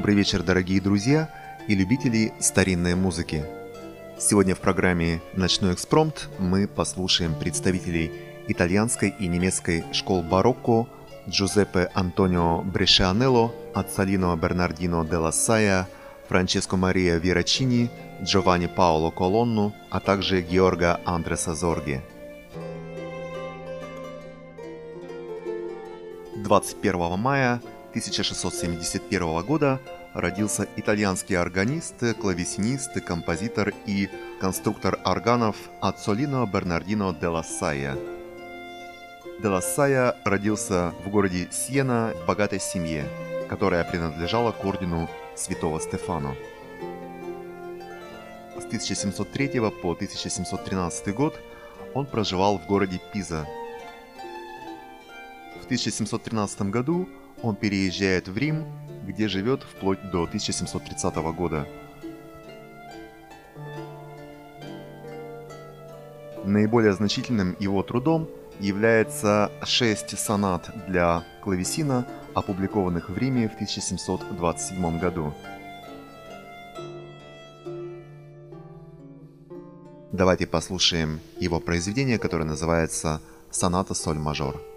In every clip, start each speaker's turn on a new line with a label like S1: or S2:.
S1: Добрый вечер, дорогие друзья и любители старинной музыки. Сегодня в программе «Ночной экспромт» мы послушаем представителей итальянской и немецкой школ барокко Джузеппе Антонио Брешианелло, Ацалино Бернардино де Лассая, Франческо Мария Верачини, Джованни Паоло Колонну, а также Георга Андреса Зорги. 21 мая 1671 года родился итальянский органист, клавесинист, композитор и конструктор органов Ацолино Бернардино де Лассая. Де Лассая родился в городе Сиена в богатой семье, которая принадлежала к ордену святого Стефано. С 1703 по 1713 год он проживал в городе Пиза. В 1713 году он переезжает в Рим, где живет вплоть до 1730 года. Наиболее значительным его трудом является шесть сонат для клавесина, опубликованных в Риме в 1727 году. Давайте послушаем его произведение, которое называется «Соната соль мажор».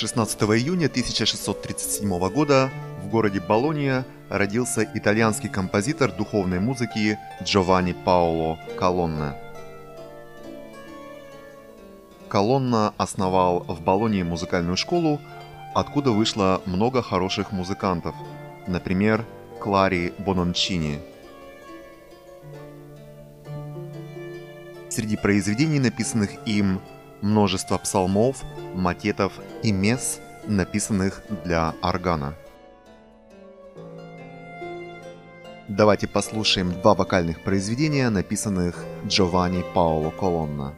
S2: 16 июня 1637 года в городе Болония родился итальянский композитор духовной музыки Джованни Паоло Колонна. Колонна основал в Болонии музыкальную школу, откуда вышло много хороших музыкантов, например, Клари Бонончини. Среди произведений, написанных им, множество псалмов, макетов и мес, написанных для органа. Давайте послушаем два вокальных произведения, написанных Джованни Паоло Колонна.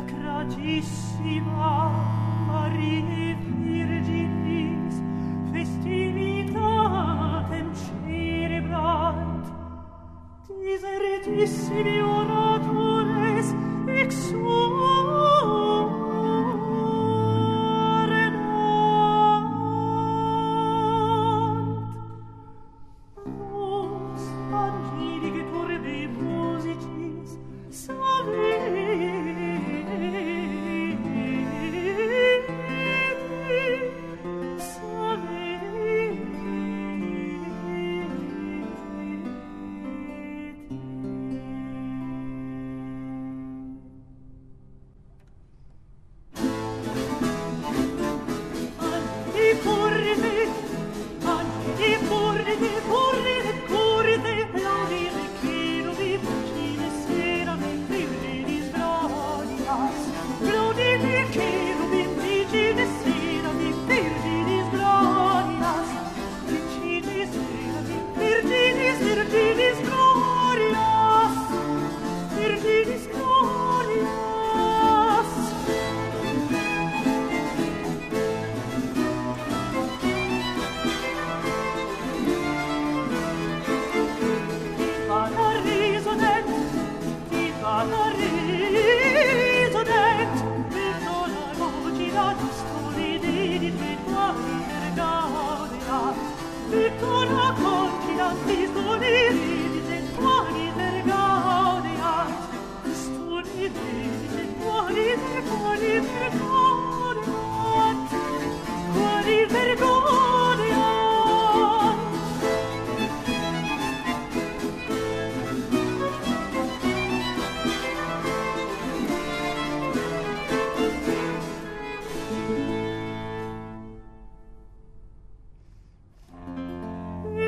S3: sacratissima Maria Virginis festivitatem celebrant, diseretissimi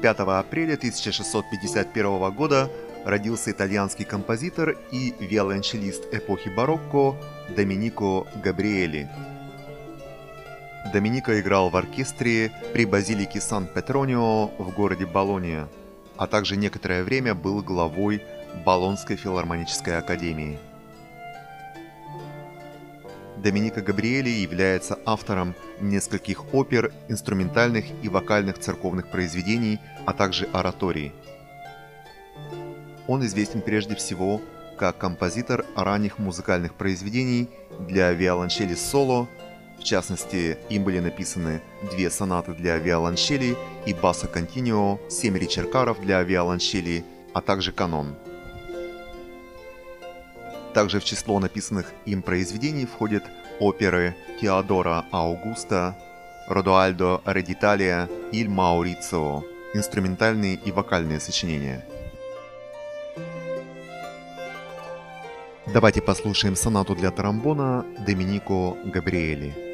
S1: 5 апреля 1651 года родился итальянский композитор и виолончелист эпохи барокко Доминико Габриэли. Доминико играл в оркестре при базилике Сан-Петронио в городе Болония, а также некоторое время был главой Болонской филармонической академии. Доминика Габриэли является автором нескольких опер, инструментальных и вокальных церковных произведений, а также ораторий. Он известен прежде всего как композитор ранних музыкальных произведений для виолончели соло, в частности, им были написаны две сонаты для виолончели и баса континио, семь речеркаров для виолончели, а также канон. Также в число написанных им произведений входят оперы Теодора Аугуста, Родуальдо Редиталия и Маурицио, инструментальные и вокальные сочинения. Давайте послушаем сонату для тромбона Доминико Габриэли.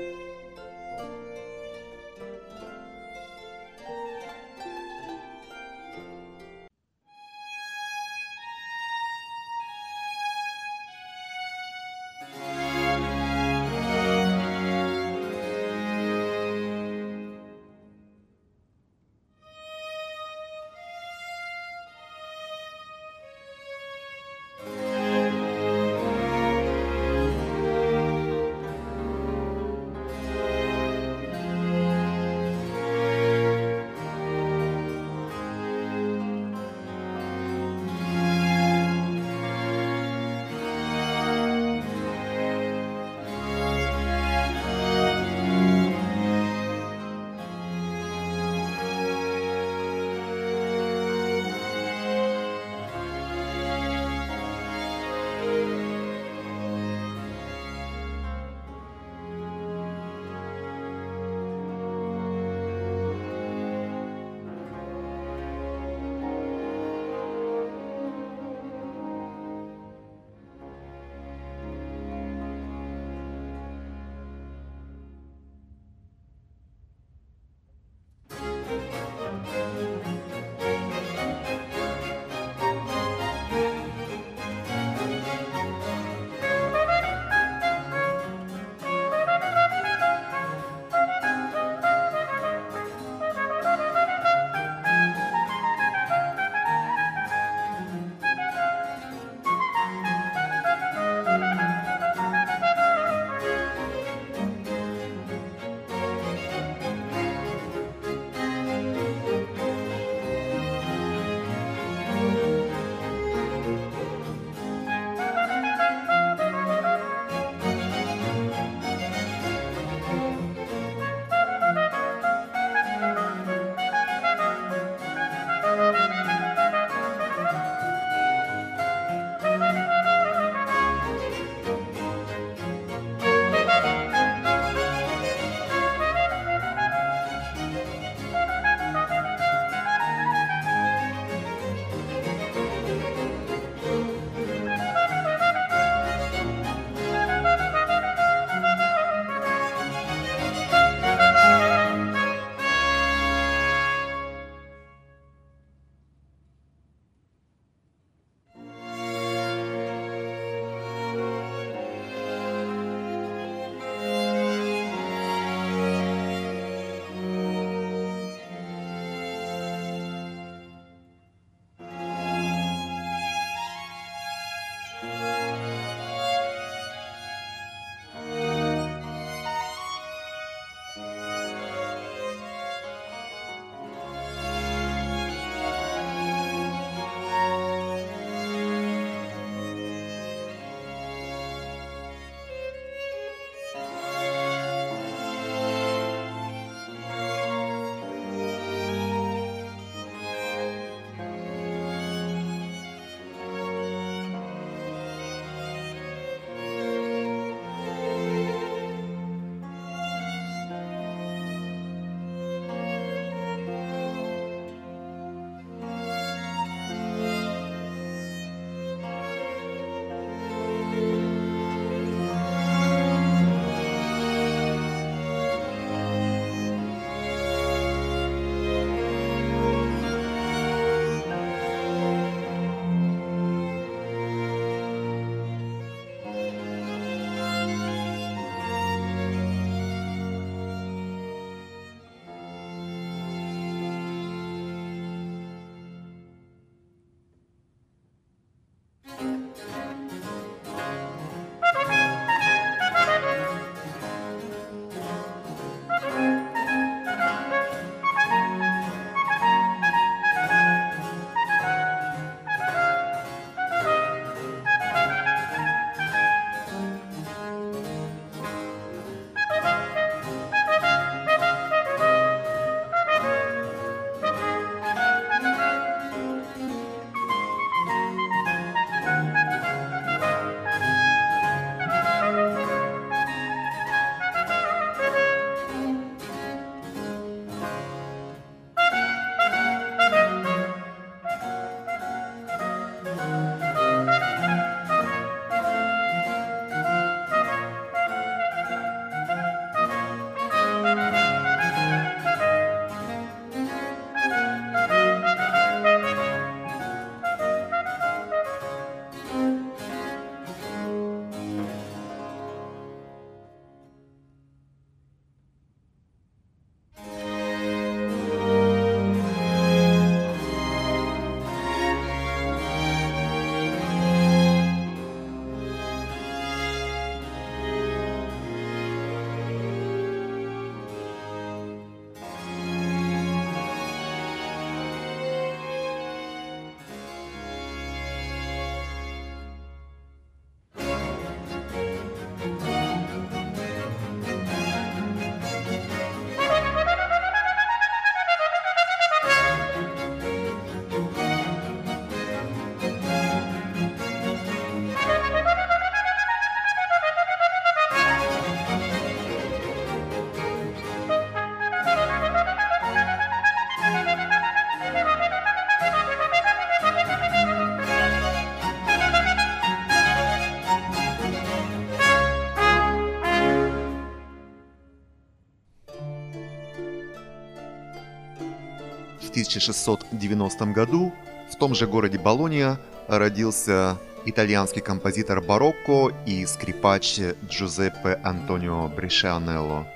S1: 1690 году в том же городе Болонья родился итальянский композитор барокко и скрипач Джузеппе Антонио Брешианелло.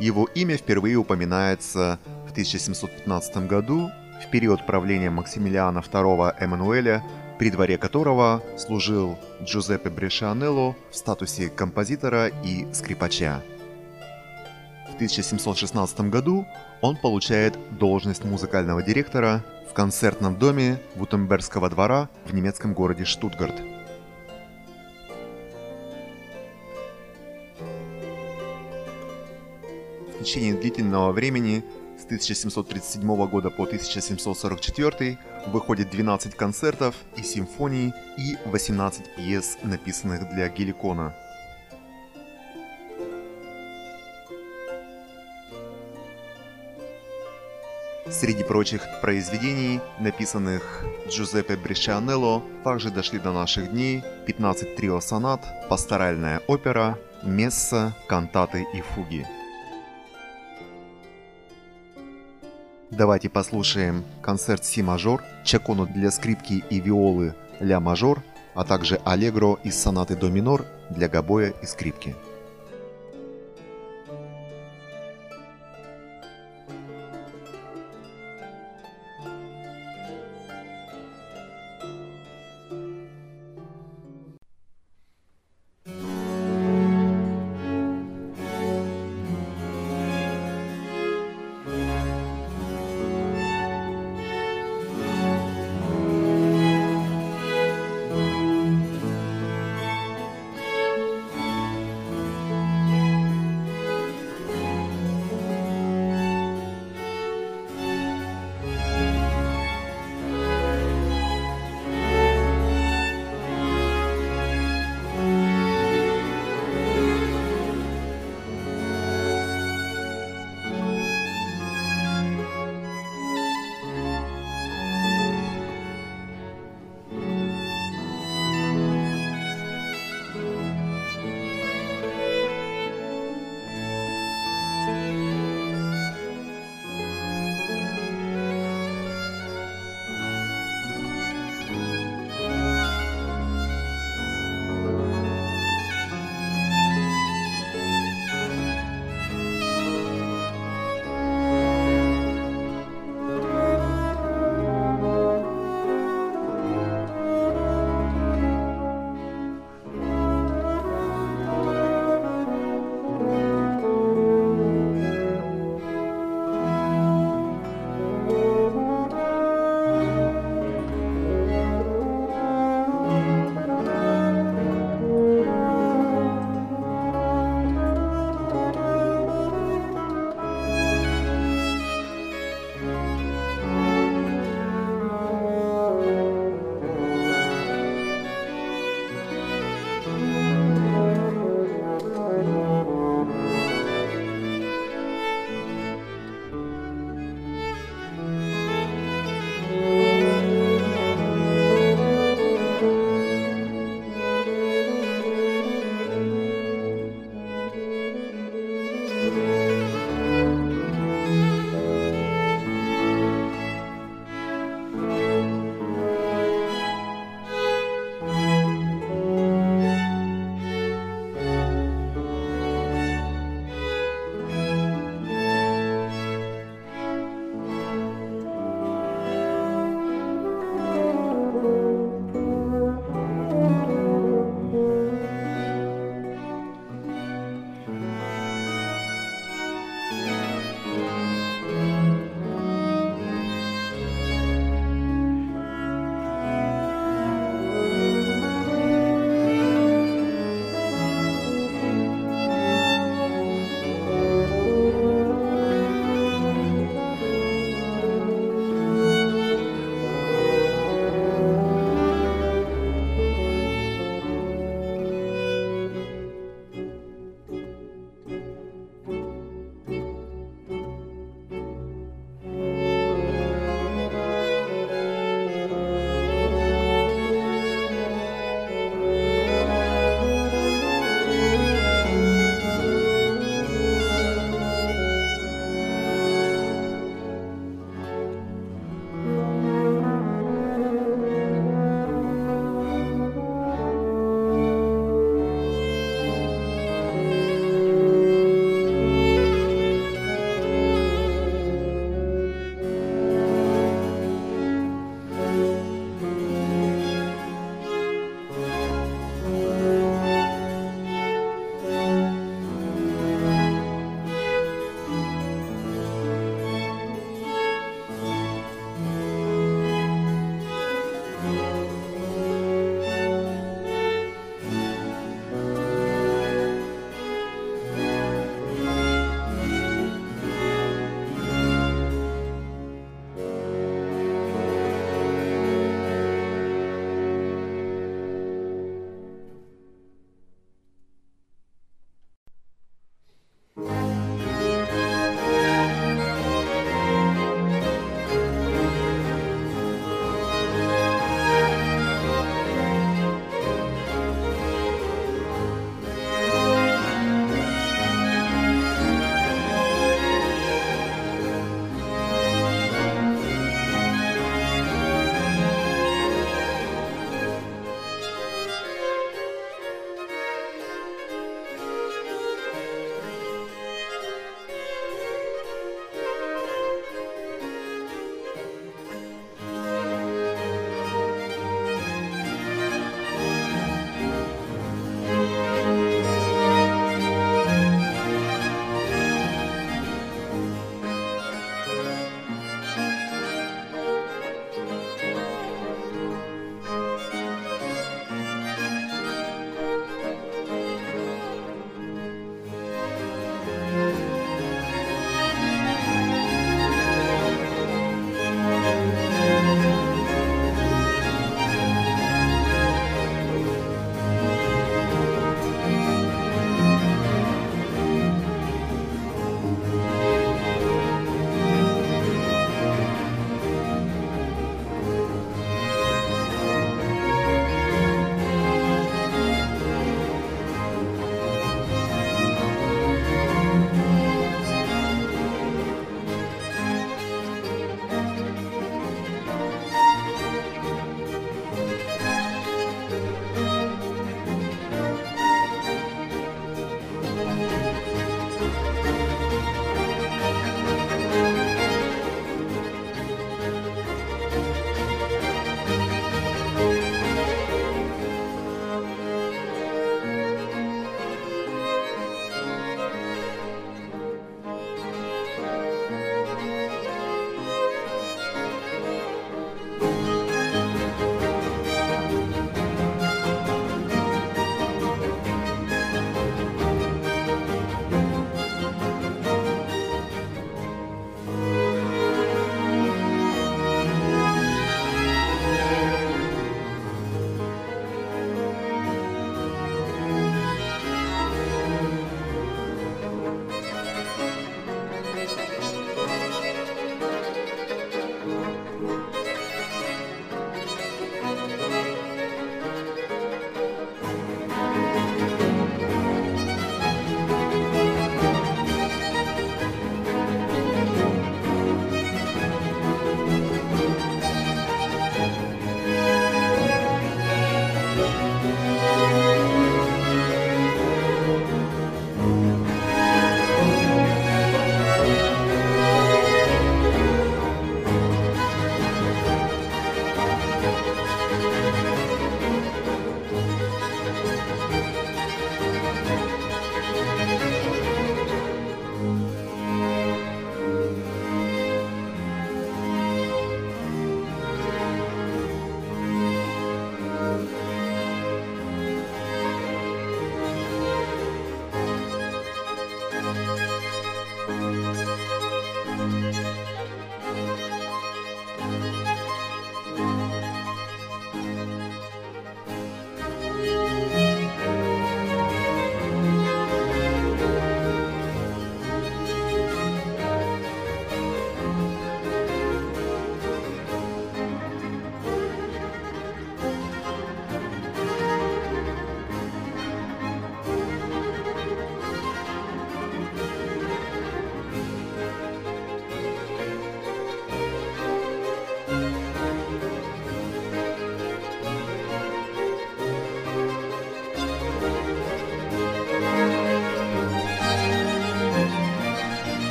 S1: Его имя впервые упоминается в 1715 году в период правления Максимилиана II Эммануэля, при дворе которого служил Джузеппе Брешианелло в статусе композитора и скрипача. В 1716 году он получает должность музыкального директора в концертном доме Вутембергского двора в немецком городе Штутгарт. В течение длительного времени с 1737 года по 1744 выходит 12 концертов и симфоний и 18 пьес, написанных для геликона – Среди прочих произведений, написанных Джузеппе Брешианелло, также дошли до наших дней 15 трио-сонат, пасторальная опера, месса, кантаты и фуги. Давайте послушаем концерт Си-мажор, чакону для скрипки и виолы Ля-мажор, а также аллегро из сонаты до минор для гобоя и скрипки.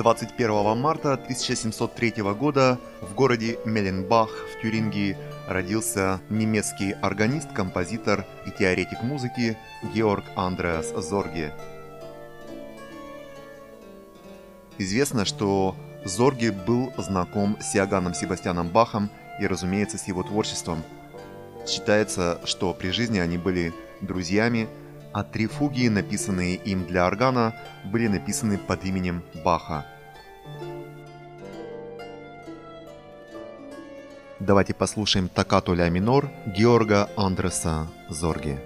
S1: 21 марта 1703 года в городе Меленбах в Тюрингии родился немецкий органист, композитор и теоретик музыки Георг Андреас Зорге. Известно, что Зорге был знаком с Иоганном Себастьяном Бахом и, разумеется, с его творчеством. Считается, что при жизни они были друзьями, а три фуги, написанные им для органа, были написаны под именем Баха. Давайте послушаем токкату ля минор Георга Андреса Зорги.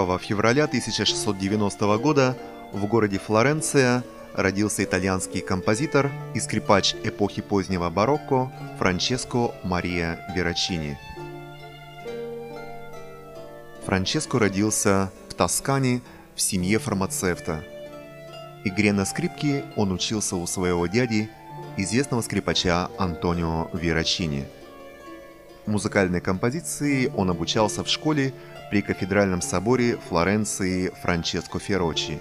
S1: 1 февраля 1690 года в городе Флоренция родился итальянский композитор и скрипач эпохи позднего барокко Франческо Мария Верачини. Франческо родился в Тоскане в семье фармацевта. Игре на скрипке он учился у своего дяди, известного скрипача Антонио Верачини. Музыкальной композиции он обучался в школе при кафедральном соборе Флоренции Франческо Феррочи.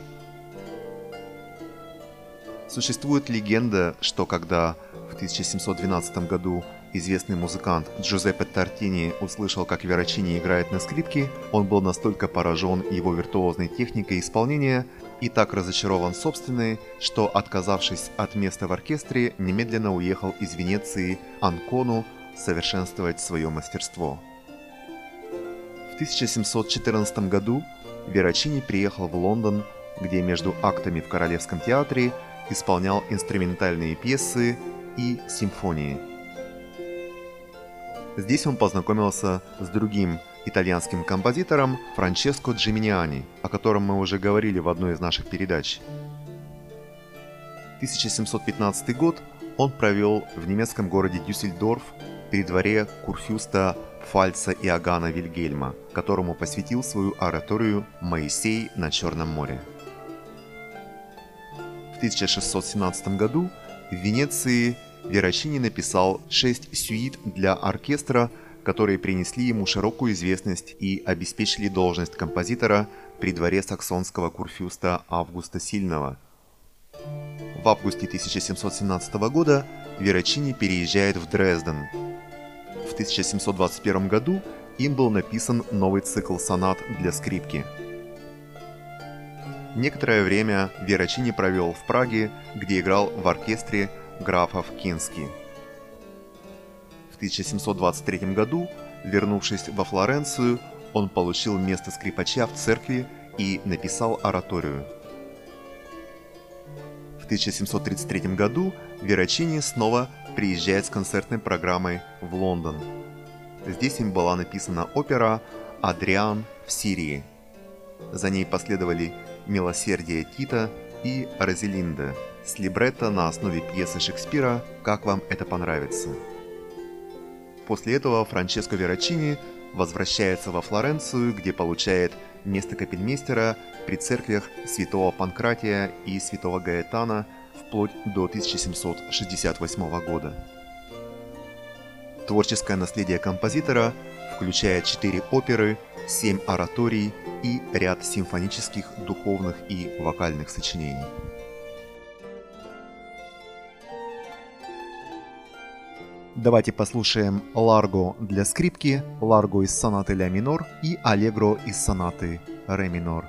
S1: Существует легенда, что когда в 1712 году известный музыкант Джузеппе Тартини услышал, как Верачини играет на скрипке, он был настолько поражен его виртуозной техникой исполнения и так разочарован собственной, что, отказавшись от места в оркестре, немедленно уехал из Венеции Анкону совершенствовать свое мастерство. 1714 году Верачини приехал в Лондон, где между актами в Королевском театре исполнял инструментальные пьесы и симфонии. Здесь он познакомился с другим итальянским композитором Франческо Джиминиани, о котором мы уже говорили в одной из наших передач. 1715 год он провел в немецком городе Дюссельдорф при дворе курфюста Фальца Иоганна Вильгельма, которому посвятил свою ораторию «Моисей на Черном море». В 1617 году в Венеции Верачини написал шесть сюит для оркестра, которые принесли ему широкую известность и обеспечили должность композитора при дворе саксонского курфюста Августа Сильного. В августе 1717 года Верачини переезжает в Дрезден, в 1721 году им был написан новый цикл сонат для скрипки. Некоторое время Верачини провел в Праге, где играл в оркестре графов Кински. В 1723 году, вернувшись во Флоренцию, он получил место скрипача в церкви и написал ораторию. В 1733 году Верачини снова приезжает с концертной программой в Лондон. Здесь им была написана опера «Адриан в Сирии». За ней последовали «Милосердие Тита» и «Розелинда» с либретто на основе пьесы Шекспира «Как вам это понравится». После этого Франческо Верачини возвращается во Флоренцию, где получает место капельмейстера при церквях святого Панкратия и святого Гаэтана – вплоть до 1768 года. Творческое наследие композитора включает четыре оперы, семь ораторий и ряд симфонических, духовных и вокальных сочинений. Давайте послушаем Ларго для скрипки, Ларго из сонаты ля минор и Аллегро из сонаты ре минор.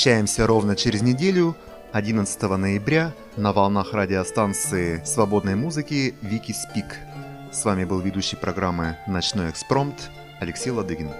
S1: Встречаемся ровно через неделю, 11 ноября, на волнах радиостанции свободной музыки Вики Спик. С вами был ведущий программы «Ночной экспромт» Алексей Ладыгин.